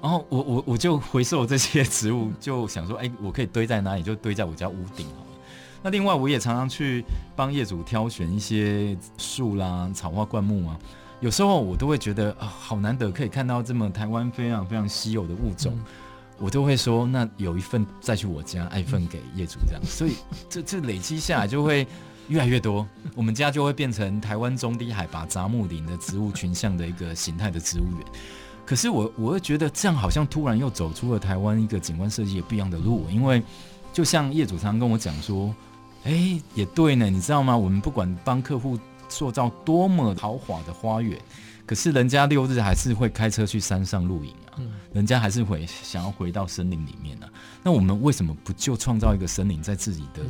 然后我我我就回收这些植物，就想说：“哎，我可以堆在哪里？就堆在我家屋顶好了。”那另外，我也常常去帮业主挑选一些树啦、草花灌木啊。有时候我都会觉得啊，好难得可以看到这么台湾非常非常稀有的物种，嗯、我都会说，那有一份再去我家，爱份给业主这样，所以这这累积下来就会越来越多，我们家就会变成台湾中低海拔杂木林的植物群像的一个形态的植物园。可是我我会觉得这样好像突然又走出了台湾一个景观设计的不一样的路，因为就像业主常常跟我讲说，哎，也对呢，你知道吗？我们不管帮客户。塑造多么豪华的花园，可是人家六日还是会开车去山上露营啊，嗯、人家还是会想要回到森林里面呢、啊。那我们为什么不就创造一个森林在自己的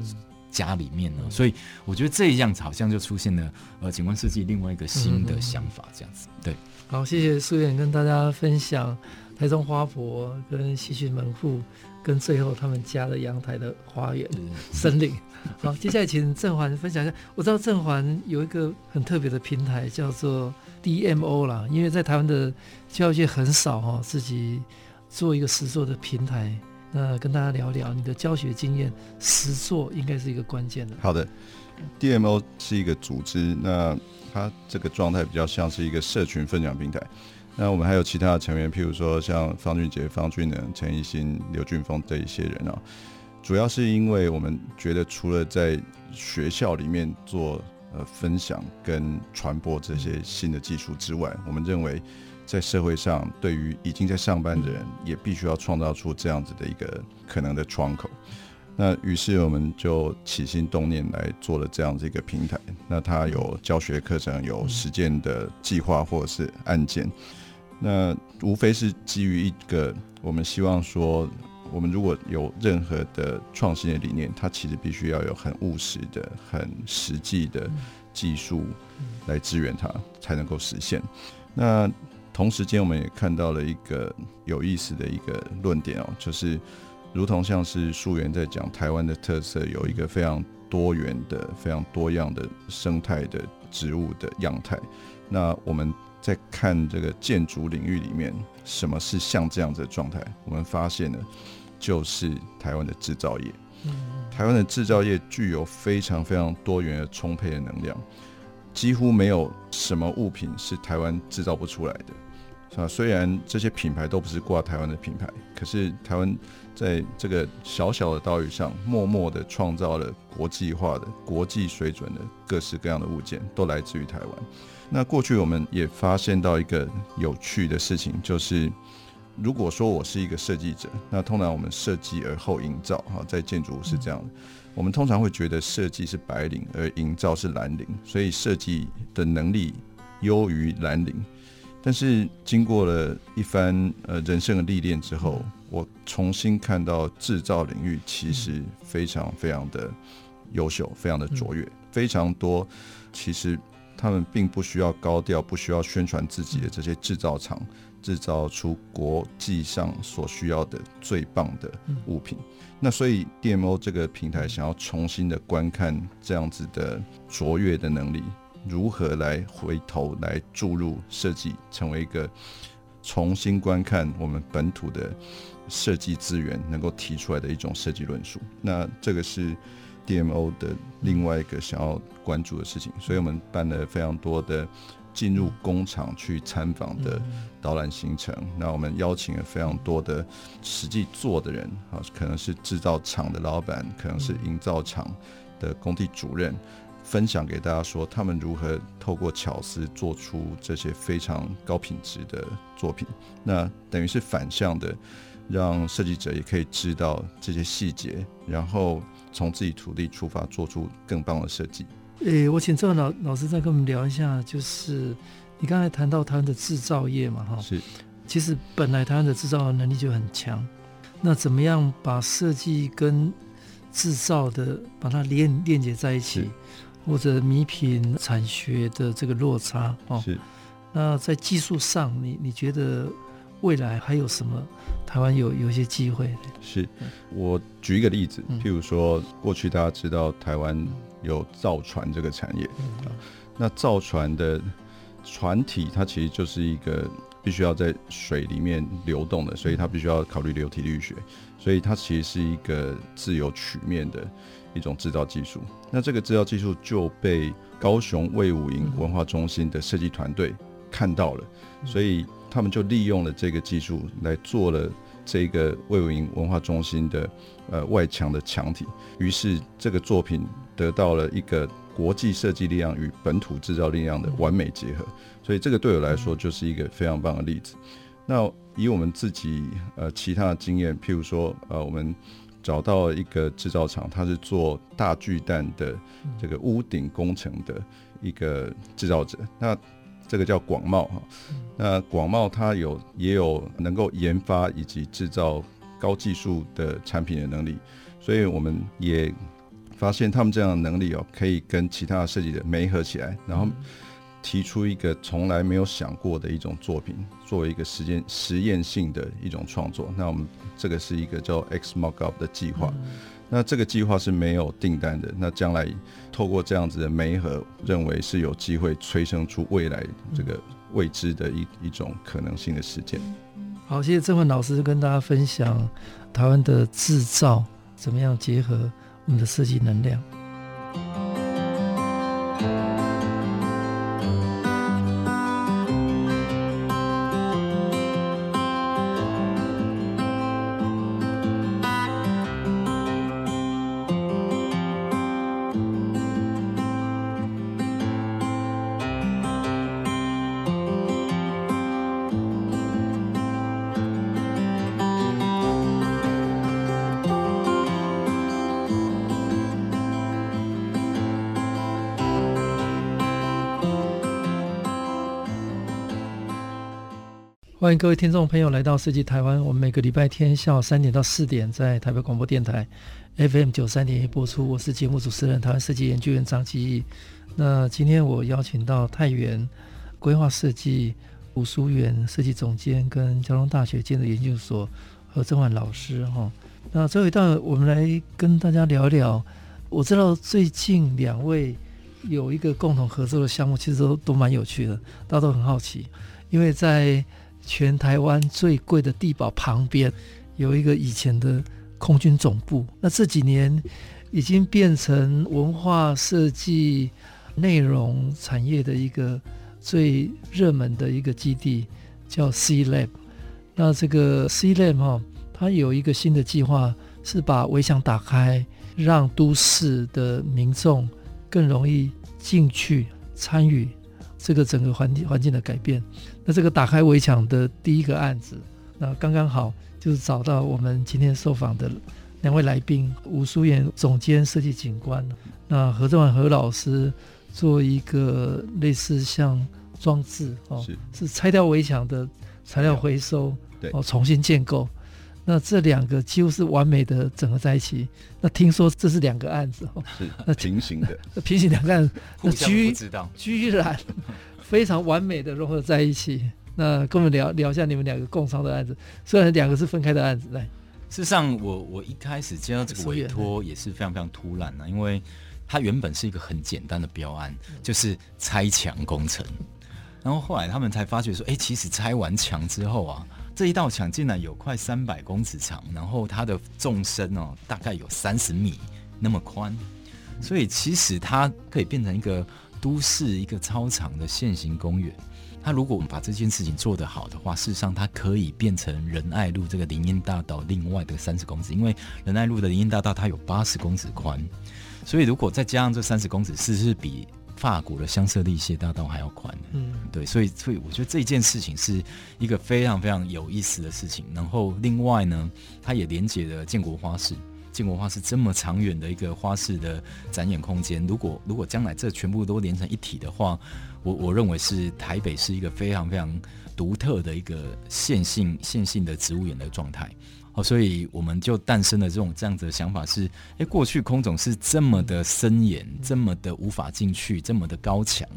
家里面呢？嗯、所以我觉得这样子好像就出现了呃景观设计另外一个新的想法，这样子。对，好，谢谢苏远跟大家分享台中花博跟西区门户跟最后他们家的阳台的花园、嗯、森林。好，接下来请郑环分享一下。我知道郑环有一个很特别的平台，叫做 DMO 啦。因为在台湾的教育界很少哈，自己做一个实作的平台。那跟大家聊聊你的教学经验，实作应该是一个关键的。好的，DMO 是一个组织，那它这个状态比较像是一个社群分享平台。那我们还有其他的成员，譬如说像方俊杰、方俊能、陈奕兴、刘俊峰这一些人啊。主要是因为我们觉得，除了在学校里面做呃分享跟传播这些新的技术之外，我们认为在社会上，对于已经在上班的人，也必须要创造出这样子的一个可能的窗口。那于是我们就起心动念来做了这样子一个平台。那它有教学课程，有实践的计划或者是案件。那无非是基于一个，我们希望说。我们如果有任何的创新的理念，它其实必须要有很务实的、很实际的技术来支援它，才能够实现。那同时间，我们也看到了一个有意思的一个论点哦，就是如同像是树源在讲台湾的特色，有一个非常多元的、非常多样的生态的植物的样态。那我们在看这个建筑领域里面，什么是像这样子的状态？我们发现呢。就是台湾的制造业，台湾的制造业具有非常非常多元的充沛的能量，几乎没有什么物品是台湾制造不出来的？虽然这些品牌都不是挂台湾的品牌，可是台湾在这个小小的岛屿上，默默的创造了国际化的、国际水准的各式各样的物件，都来自于台湾。那过去我们也发现到一个有趣的事情，就是。如果说我是一个设计者，那通常我们设计而后营造，哈，在建筑是这样的。我们通常会觉得设计是白领，而营造是蓝领，所以设计的能力优于蓝领。但是经过了一番呃人生的历练之后，我重新看到制造领域其实非常非常的优秀，非常的卓越，非常多其实他们并不需要高调，不需要宣传自己的这些制造厂，制造出国际上所需要的最棒的物品。那所以 DMO 这个平台想要重新的观看这样子的卓越的能力，如何来回头来注入设计，成为一个重新观看我们本土的设计资源能够提出来的一种设计论述。那这个是 DMO 的另外一个想要关注的事情，所以我们办了非常多的。进入工厂去参访的导览行程，那我们邀请了非常多的实际做的人啊，可能是制造厂的老板，可能是营造厂的工地主任，分享给大家说他们如何透过巧思做出这些非常高品质的作品。那等于是反向的，让设计者也可以知道这些细节，然后从自己土地出发，做出更棒的设计。诶、欸，我请郑老老师再跟我们聊一下，就是你刚才谈到台湾的制造业嘛，哈，是，其实本来台湾的制造能力就很强，那怎么样把设计跟制造的把它连链接在一起，或者米品产学的这个落差，哦，是，那在技术上，你你觉得未来还有什么台湾有有一些机会？是，我举一个例子，譬如说，过去大家知道台湾。有造船这个产业啊，那造船的船体它其实就是一个必须要在水里面流动的，所以它必须要考虑流体力学，所以它其实是一个自由曲面的一种制造技术。那这个制造技术就被高雄卫武营文化中心的设计团队看到了，所以他们就利用了这个技术来做了这个魏武营文化中心的呃外墙的墙体，于是这个作品。得到了一个国际设计力量与本土制造力量的完美结合，所以这个对我来说就是一个非常棒的例子。那以我们自己呃其他的经验，譬如说呃我们找到了一个制造厂，它是做大巨蛋的这个屋顶工程的一个制造者，那这个叫广茂哈。那广茂它有也有能够研发以及制造高技术的产品的能力，所以我们也。发现他们这样的能力哦，可以跟其他的设计者媒合起来，然后提出一个从来没有想过的一种作品，作为一个实验实验性的一种创作。那我们这个是一个叫 X Mockup 的计划。那这个计划是没有订单的。那将来透过这样子的媒合，认为是有机会催生出未来这个未知的一一种可能性的事件。好，谢谢郑焕老师跟大家分享台湾的制造怎么样结合。你的四级能量。欢迎各位听众朋友来到设计台湾。我们每个礼拜天下午三点到四点在台北广播电台 FM 九三点一播出。我是节目主持人台湾设计研究员张基义。那今天我邀请到太原规划设计吴淑媛设计总监跟交通大学建筑研究所何正焕老师哈。那最后一段我们来跟大家聊一聊。我知道最近两位有一个共同合作的项目，其实都都蛮有趣的，大家都很好奇，因为在全台湾最贵的地堡旁边有一个以前的空军总部，那这几年已经变成文化设计内容产业的一个最热门的一个基地，叫 C Lab。那这个 C Lab 哈，它有一个新的计划，是把围墙打开，让都市的民众更容易进去参与。这个整个环境环境的改变，那这个打开围墙的第一个案子，那刚刚好就是找到我们今天受访的两位来宾，吴淑媛总监设计景观，那何政寰何老师做一个类似像装置哦，是，是拆掉围墙的材料回收，对，哦，重新建构。那这两个几乎是完美的整合在一起。那听说这是两个案子哦，是那平行的，平行两个案子，互相不知道，居然非常完美的融合在一起。那跟我们聊聊一下你们两个共商的案子，虽然两个是分开的案子，来。事实上我，我我一开始接到这个委托也是非常非常突然的，因为它原本是一个很简单的标案，就是拆墙工程。然后后来他们才发觉说，哎，其实拆完墙之后啊，这一道墙竟然有快三百公尺长，然后它的纵深哦，大概有三十米那么宽，所以其实它可以变成一个都市一个超长的线形公园。那如果我们把这件事情做得好的话，事实上它可以变成仁爱路这个林荫大道另外的三十公尺，因为仁爱路的林荫大道它有八十公尺宽，所以如果再加上这三十公尺，是不是比法国的香榭丽榭大道还要宽？嗯，对，所以所以我觉得这件事情是一个非常非常有意思的事情。然后另外呢，它也连接了建国花市。建国花市这么长远的一个花市的展演空间，如果如果将来这全部都连成一体的话，我我认为是台北是一个非常非常独特的一个线性线性的植物园的状态。好，所以我们就诞生了这种这样子的想法是：哎，过去空总是这么的森严，这么的无法进去，这么的高墙，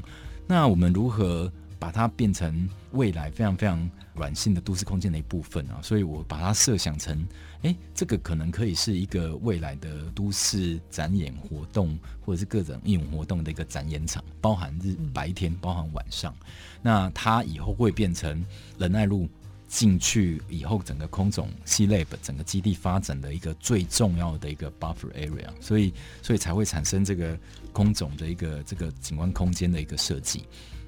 那我们如何把它变成未来非常非常软性的都市空间的一部分啊？所以我把它设想成。哎，这个可能可以是一个未来的都市展演活动，或者是各种应用活动的一个展演场，包含日白天，包含晚上。那它以后会变成仁爱路进去以后，整个空总 C Lab 整个基地发展的一个最重要的一个 buffer area，所以所以才会产生这个空总的一个这个景观空间的一个设计。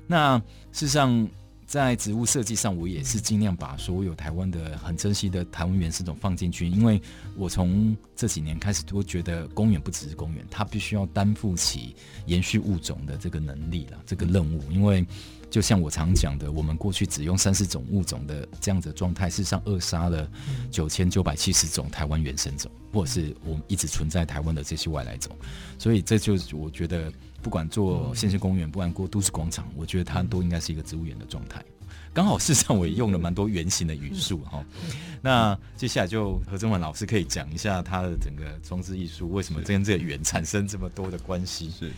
那事实上。在植物设计上，我也是尽量把所有台湾的很珍惜的台湾原生种放进去，因为我从这几年开始都觉得公园不只是公园，它必须要担负起延续物种的这个能力了，这个任务。因为就像我常讲的，我们过去只用三十种物种的这样子的状态，事实上扼杀了九千九百七十种台湾原生种，或者是我们一直存在台湾的这些外来种。所以这就是我觉得。不管做线性公园，不管过都市广场，我觉得它都应该是一个植物园的状态。刚好事实上我也用了蛮多圆形的语速哈。那接下来就何政寰老师可以讲一下他的整个装置艺术为什么跟这个圆产生这么多的关系？是，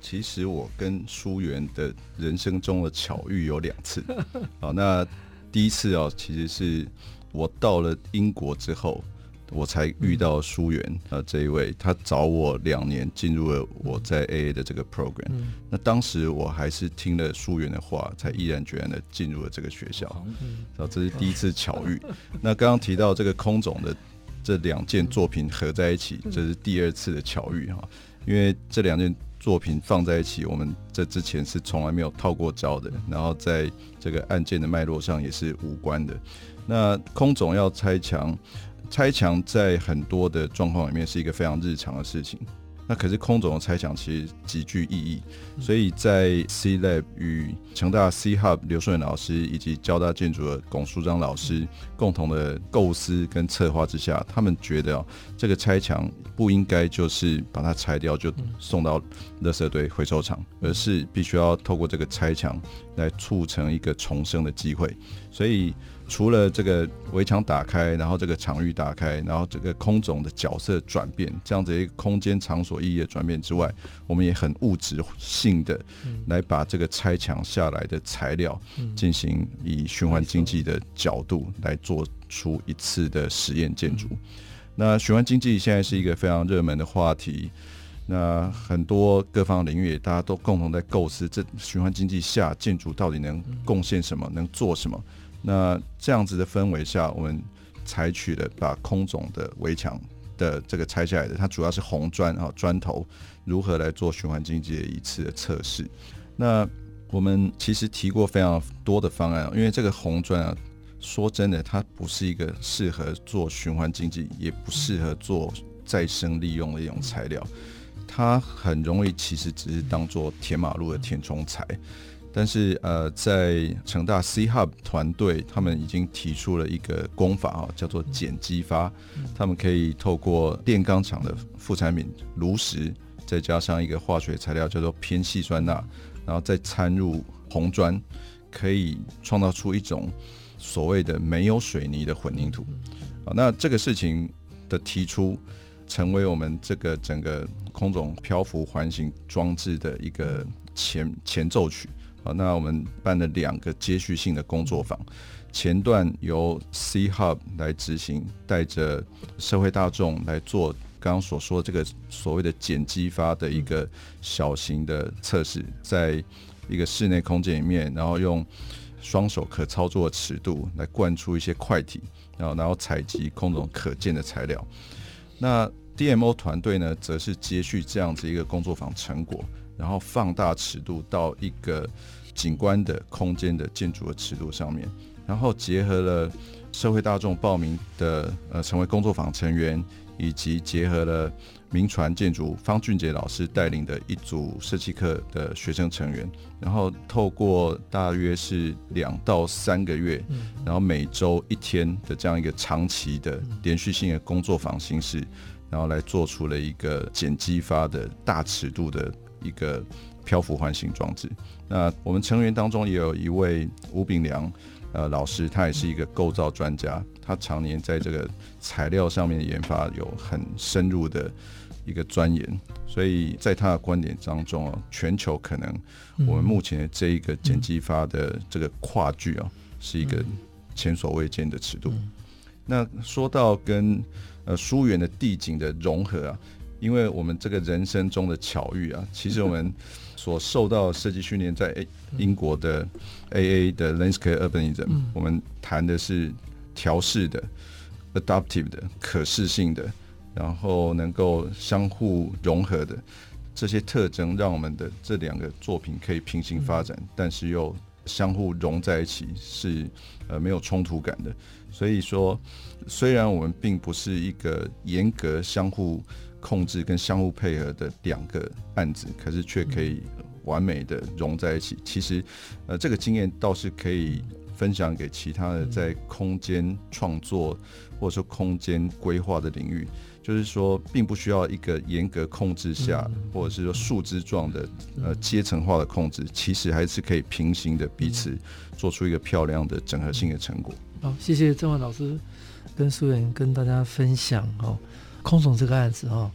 其实我跟书媛的人生中的巧遇有两次。好，那第一次哦，其实是我到了英国之后。我才遇到书媛啊，这一位他找我两年进入了我在 AA 的这个 program，嗯。那当时我还是听了书媛的话，才毅然决然的进入了这个学校。然、嗯、后这是第一次巧遇。那刚刚提到这个空总的这两件作品合在一起，这是第二次的巧遇哈。因为这两件作品放在一起，我们这之前是从来没有套过招的，然后在这个案件的脉络上也是无关的。那空总要拆墙。拆墙在很多的状况里面是一个非常日常的事情，那可是空总的拆墙其实极具意义，所以在 C Lab 与成大 C Hub 刘顺远老师以及交大建筑的龚书章老师共同的构思跟策划之下，他们觉得哦这个拆墙不应该就是把它拆掉就送到垃圾堆回收厂，而是必须要透过这个拆墙来促成一个重生的机会，所以。除了这个围墙打开，然后这个场域打开，然后这个空总的角色转变，这样子一个空间场所意义的转变之外，我们也很物质性的来把这个拆墙下来的材料进行以循环经济的角度来做出一次的实验建筑。那循环经济现在是一个非常热门的话题，那很多各方领域大家都共同在构思，这循环经济下建筑到底能贡献什么，能做什么？那这样子的氛围下，我们采取了把空总的围墙的这个拆下来的，它主要是红砖啊砖头，如何来做循环经济的一次的测试。那我们其实提过非常多的方案，因为这个红砖啊，说真的，它不是一个适合做循环经济，也不适合做再生利用的一种材料，它很容易其实只是当做填马路的填充材。但是呃，在成大 C Hub 团队，他们已经提出了一个工法啊，叫做碱激发。他们可以透过炼钢厂的副产品炉石，再加上一个化学材料叫做偏矽酸钠，然后再掺入红砖，可以创造出一种所谓的没有水泥的混凝土。啊，那这个事情的提出，成为我们这个整个空中漂浮环形装置的一个前前奏曲。那我们办了两个接续性的工作坊，前段由 C Hub 来执行，带着社会大众来做刚刚所说这个所谓的剪激发的一个小型的测试，在一个室内空间里面，然后用双手可操作的尺度来灌出一些块体，然后然后采集空中可见的材料。那 DMO 团队呢，则是接续这样子一个工作坊成果。然后放大尺度到一个景观的空间的建筑的尺度上面，然后结合了社会大众报名的呃成为工作坊成员，以及结合了名传建筑方俊杰老师带领的一组设计课的学生成员，然后透过大约是两到三个月，然后每周一天的这样一个长期的连续性的工作坊形式，然后来做出了一个剪激发的大尺度的。一个漂浮环形装置。那我们成员当中也有一位吴炳良呃老师，他也是一个构造专家，他常年在这个材料上面的研发有很深入的一个钻研。所以在他的观点当中啊，全球可能我们目前的这一个剪机发的这个跨距啊，是一个前所未见的尺度。那说到跟呃疏远的地景的融合啊。因为我们这个人生中的巧遇啊，其实我们所受到设计训练，在英国的 AA 的 Landscape Urbanism，我们谈的是调试的、adaptive 的、可视性的，然后能够相互融合的。这些特征，让我们的这两个作品可以平行发展，但是又相互融在一起，是呃没有冲突感的。所以说，虽然我们并不是一个严格相互控制跟相互配合的两个案子，可是却可以完美的融在一起。其实，呃，这个经验倒是可以分享给其他的在空间创作或者说空间规划的领域，就是说，并不需要一个严格控制下，或者是说树枝状的呃阶层化的控制，其实还是可以平行的彼此做出一个漂亮的整合性的成果。好，谢谢郑焕老师跟苏远跟大家分享哦。空总这个案子哈、哦，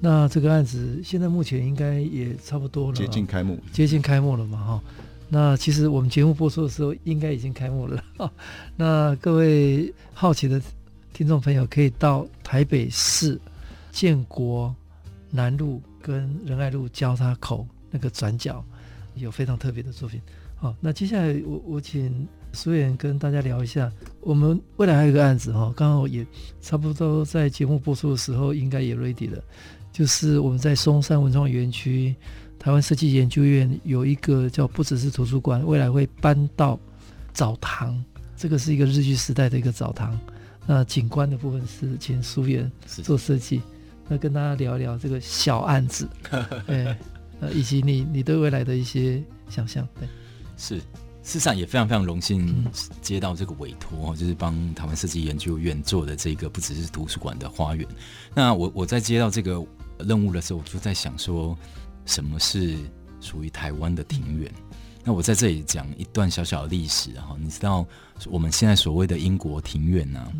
那这个案子现在目前应该也差不多了，接近开幕，接近开幕了嘛哈。那其实我们节目播出的时候，应该已经开幕了。那各位好奇的听众朋友，可以到台北市建国南路跟仁爱路交叉口那个转角，有非常特别的作品。好，那接下来我我请。书远跟大家聊一下，我们未来还有一个案子哈，刚好也差不多在节目播出的时候应该也 ready 了，就是我们在松山文创园区台湾设计研究院有一个叫不只是图书馆，未来会搬到澡堂，这个是一个日据时代的一个澡堂。那景观的部分是请苏远做设计，那跟大家聊一聊这个小案子，哎，呃，以及你你对未来的一些想象，对，是。事实上也非常非常荣幸接到这个委托，就是帮台湾设计研究院做的这个不只是图书馆的花园。那我我在接到这个任务的时候，我就在想说，什么是属于台湾的庭园？那我在这里讲一段小小的历史哈，你知道我们现在所谓的英国庭院呢，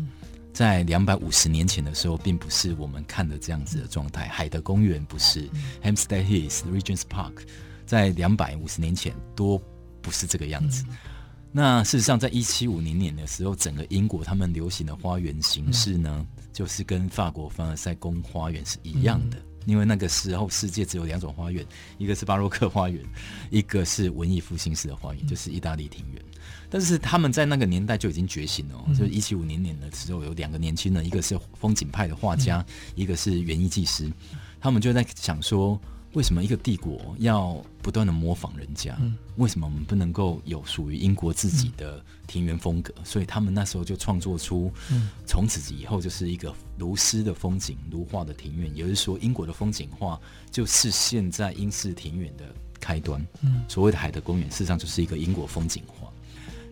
在两百五十年前的时候，并不是我们看的这样子的状态。海德公园不是，Hampstead Heath、Regent's Park，在两百五十年前多。不是这个样子。那事实上，在一七五零年的时候，整个英国他们流行的花园形式呢，就是跟法国凡尔赛宫花园是一样的。因为那个时候世界只有两种花园，一个是巴洛克花园，一个是文艺复兴式的花园，就是意大利庭园。但是他们在那个年代就已经觉醒了，就是一七五零年的时候，有两个年轻人，一个是风景派的画家，一个是园艺技师，他们就在想说。为什么一个帝国要不断的模仿人家？嗯、为什么我们不能够有属于英国自己的庭园风格？嗯、所以他们那时候就创作出，从此以后就是一个如诗的风景、如画的庭院。也就是说，英国的风景画就是现在英式庭园的开端。嗯、所谓的海德公园，事实上就是一个英国风景画。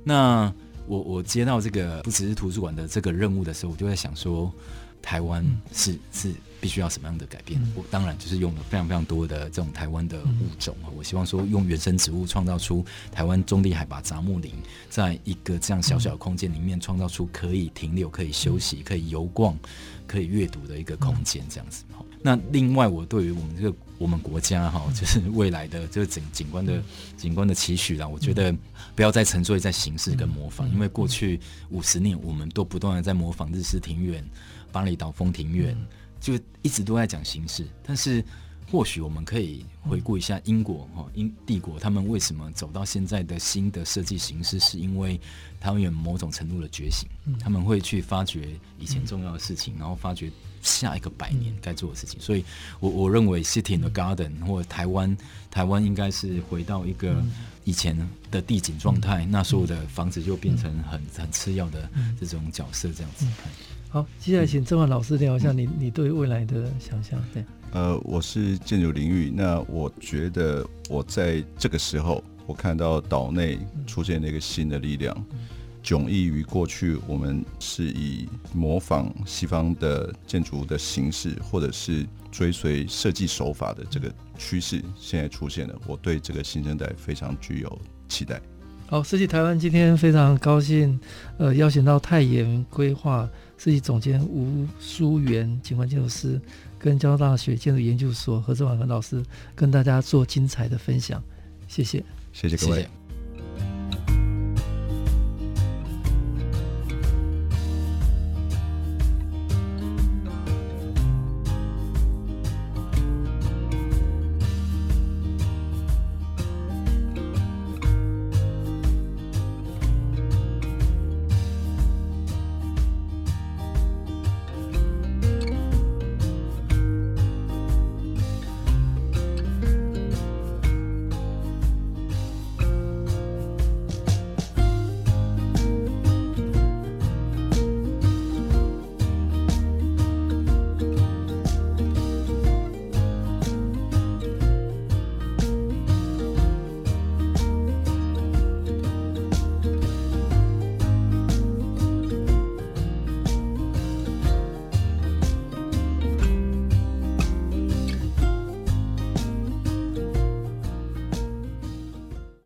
那我我接到这个不只是图书馆的这个任务的时候，我就在想说。台湾是、嗯、是必须要什么样的改变？嗯、我当然就是用了非常非常多的这种台湾的物种啊。嗯、我希望说用原生植物创造出台湾中低海拔杂木林，在一个这样小小的空间里面创造出可以停留、可以休息、可以游逛、可以阅读的一个空间，这样子。那另外，我对于我们这个我们国家哈，就是未来的这个景景观的景观的期许啦，我觉得不要再沉醉在形式跟模仿，因为过去五十年我们都不断的在模仿日式庭院、巴厘岛风庭院，就一直都在讲形式，但是。或许我们可以回顾一下英国哈英帝国，他们为什么走到现在的新的设计形式，是因为他们有某种程度的觉醒，他们会去发掘以前重要的事情，然后发掘下一个百年该做的事情。所以我我认为 City in the Garden 或台湾台湾应该是回到一个以前的地景状态，那所有的房子就变成很很次要的这种角色这样子。好，接下来请郑焕老师聊一下你你对未来的想象。对。呃，我是建筑领域，那我觉得我在这个时候，我看到岛内出现了一个新的力量，迥异于过去我们是以模仿西方的建筑的形式，或者是追随设计手法的这个趋势，现在出现了。我对这个新生代非常具有期待。好，设计台湾今天非常高兴，呃，邀请到泰妍规划设计总监吴淑媛景观建筑师。跟交大学建筑研究所何志宛和老师跟大家做精彩的分享，谢谢，谢谢各位。谢谢。